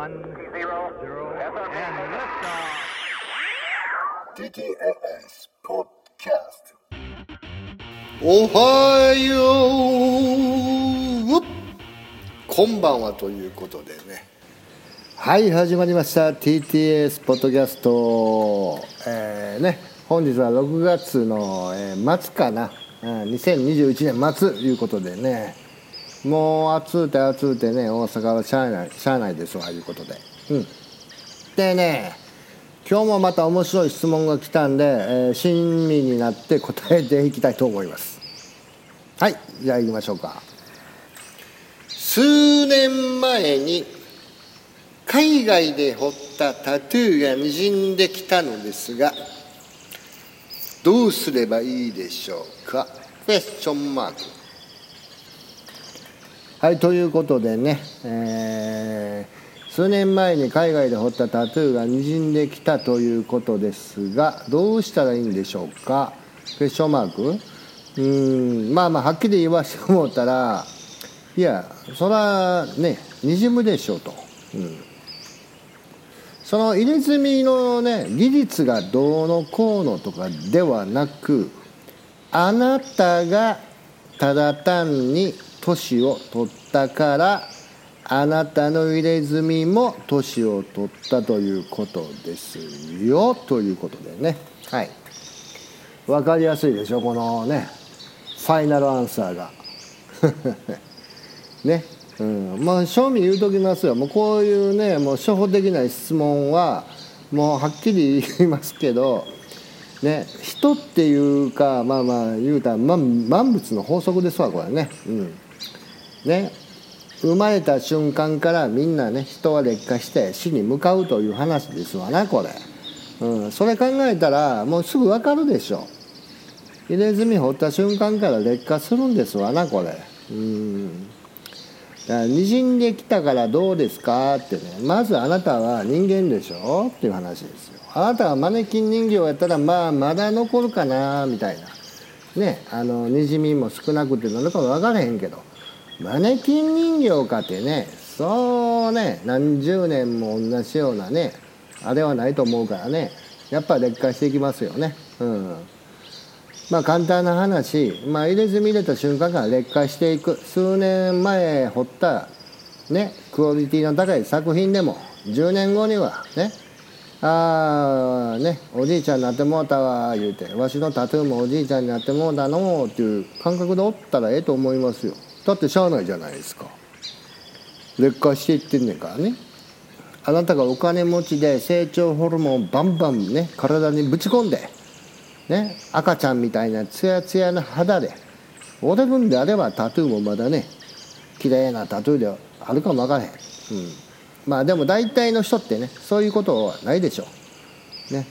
One, zero, zero, and liftoff. TTLS Podcast おはようこんばんはということでね。はい始まりました。TTS ポッドキャストえー、ね本日は6月の、えー末かな、うん、2021年末ということでね。もう暑うて暑うてね大阪はしゃあないしゃあないですわいうことで。うん。でね今日もまた面白い質問が来たんで、えー親身になって答えていきたいと思います。はいじゃあ行きましょうか。数年前に海外で彫ったタトゥーがにじんできたのですがどうすればいいでしょうか？クエスチョンマークはいということでね、えー数年前に海外で彫ったタトゥーがにじんできたということですがどうしたらいいんでしょうか？クエスチョンマークうんまあまあはっきり言わせてもらったらいやそらねにじむでしょうと、うん、その入れ墨のね技術がどうのこうのとかではなくあなたがただ単に年を取ったからあなたの入れ墨も年を取ったということですよ。ということでね。はい。分かりやすいでしょこのね。ファイナルアンサーが。ね。うん。まあ正味言うときますよ。もうこういうねもう初歩的な質問はもうはっきり言いますけどね。人っていうかまあまあ言うたら万万物の法則ですわこれね。うんね。生まれた瞬間からみんなね人は劣化して死に向かうという話ですわなこれ、うん、それ考えたらもうすぐ分かるでしょ入れ墨掘った瞬間から劣化するんですわなこれ。うん。だからにじんできたからどうですかってね。まずあなたは人間でしょっていう話ですよ。あなたはマネキン人形やったらまあまだ残るかなみたいな。ね。あのにじみも少なくてなのか分からへんけど。マネキン人形かてねそうね何十年も同じようなねあれはないと思うからねやっぱ劣化していきますよね。うん。まあ簡単な話、まあ、入れ墨入れた瞬間から劣化していく。数年前彫ったねクオリティの高い作品でも10年後にはねああねおじいちゃんになってもうたわ言うてわしのタトゥーもおじいちゃんになってもうたのっていう感覚でおったらええと思いますよ。だってしゃあないじゃないですか。劣化していってんねんからね。あなたがお金持ちで成長ホルモンバンバンね体にぶち込んでね赤ちゃんみたいなツヤツヤな肌で折れるんであればタトゥーもまだね綺麗なタトゥーであるかもわからへん、うん、まあでも大体の人ってねそういうことはないでしょう。ね。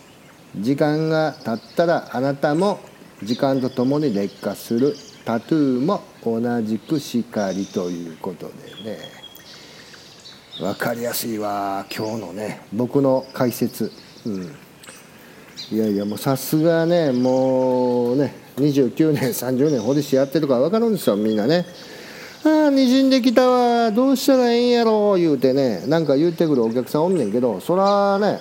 時間が経ったらあなたも時間とともに劣化する。タトゥーも同じくしかりということでね。分かりやすいわ今日のね僕の解説。うん。いやいやもうさすがねもうね29年30年堀市やってるから分かるんですよみんなね。ああにじんできたわどうしたらええんやろ言うてねなんか言うてくるお客さんおんねんけどそらね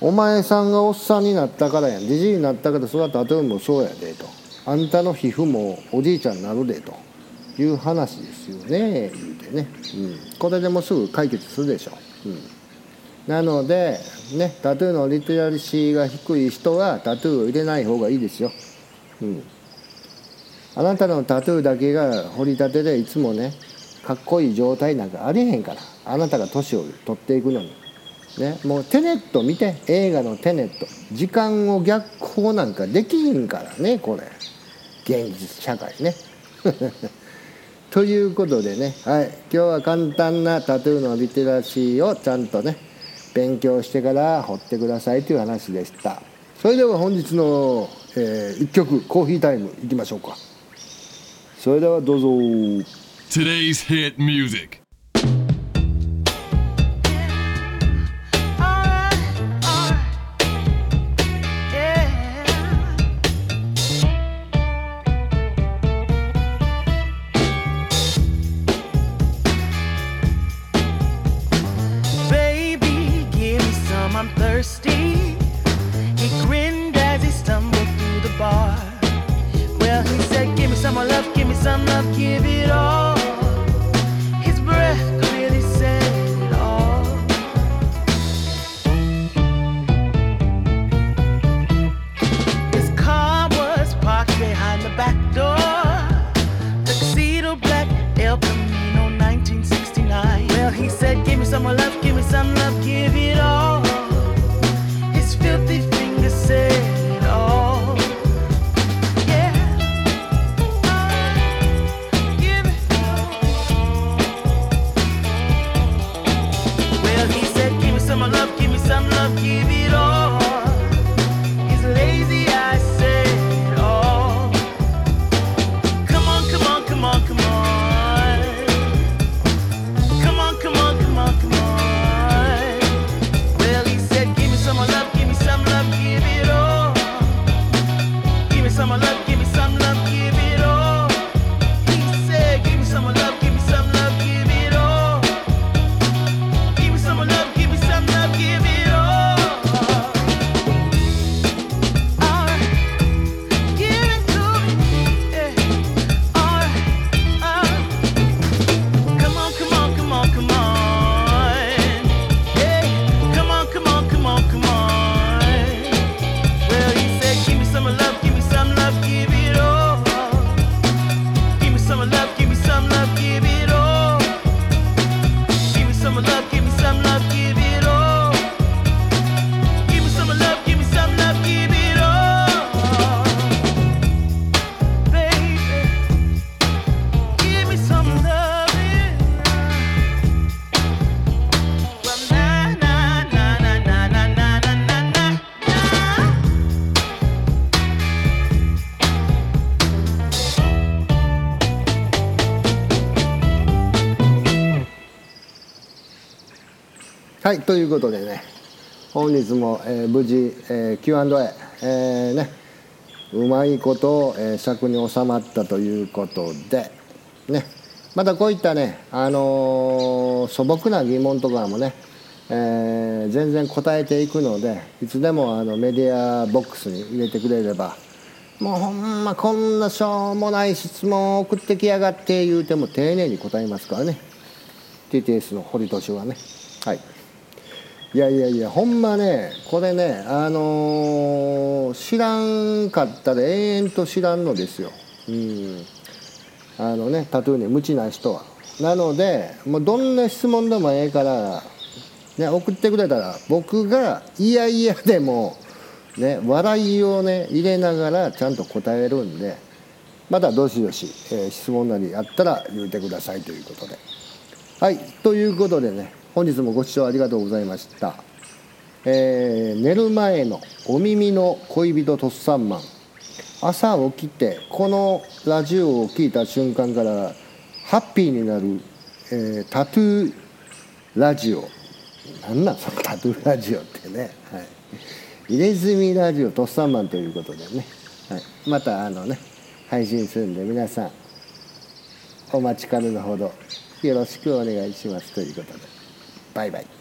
お前さんがおっさんになったからやんじじいになったからそれはタトゥーもそうやでと。あんたの皮膚もおじいちゃんになるでという話ですよね言うてね、うん、これでもすぐ解決するでしょう、うん、なのでねタトゥーのリテラシーが低い人はタトゥーを入れない方がいいですよ、うん、あなたのタトゥーだけが掘り立てでいつもねかっこいい状態なんかありへんからあなたが年を取っていくのに。ね、もうテネット見て映画のテネット。時間を逆行なんかできひんからねこれ。現実社会ね。ということでね、はい、今日は簡単なタトゥーのリテラシーをちゃんとね勉強してから彫ってくださいという話でした。それでは本日の、え1曲コーヒータイムいきましょうか。それではどうぞ。Today's hit music. understand. はいということでね本日も、えー無事、えー Q&A、えーねうまいことを、えー尺に収まったということでねまたこういったね、あのー素朴な疑問とかもね、えー全然答えていくのでいつでもあのメディアボックスに入れてくれればもうほんまこんなしょうもない質問を送ってきやがって言うても丁寧に答えますからね。TTS の堀敏はね。はい。いやいやいやほんまねこれねあのー知らんかったら永遠と知らんのですよ。うん。あのねタトゥーに無知な人は。なのでもうどんな質問でもええから、ね、送ってくれたら僕がいやいやでもね笑いをね入れながらちゃんと答えるんでまたどしどし、えー質問なりあったら言うてくださいということで。はいということでね本日もご視聴ありがとうございました、えー寝る前のお耳の恋人とっさんマン朝起きてこのラジオを聞いた瞬間からハッピーになる、えータトゥーラジオ。なんなんそのタトゥーラジオってね、はい、入れ墨ラジオとっさんマンということでね、はい、またあのね配信するんで皆さんお待ちかねのほどよろしくお願いしますということで。Bye bye.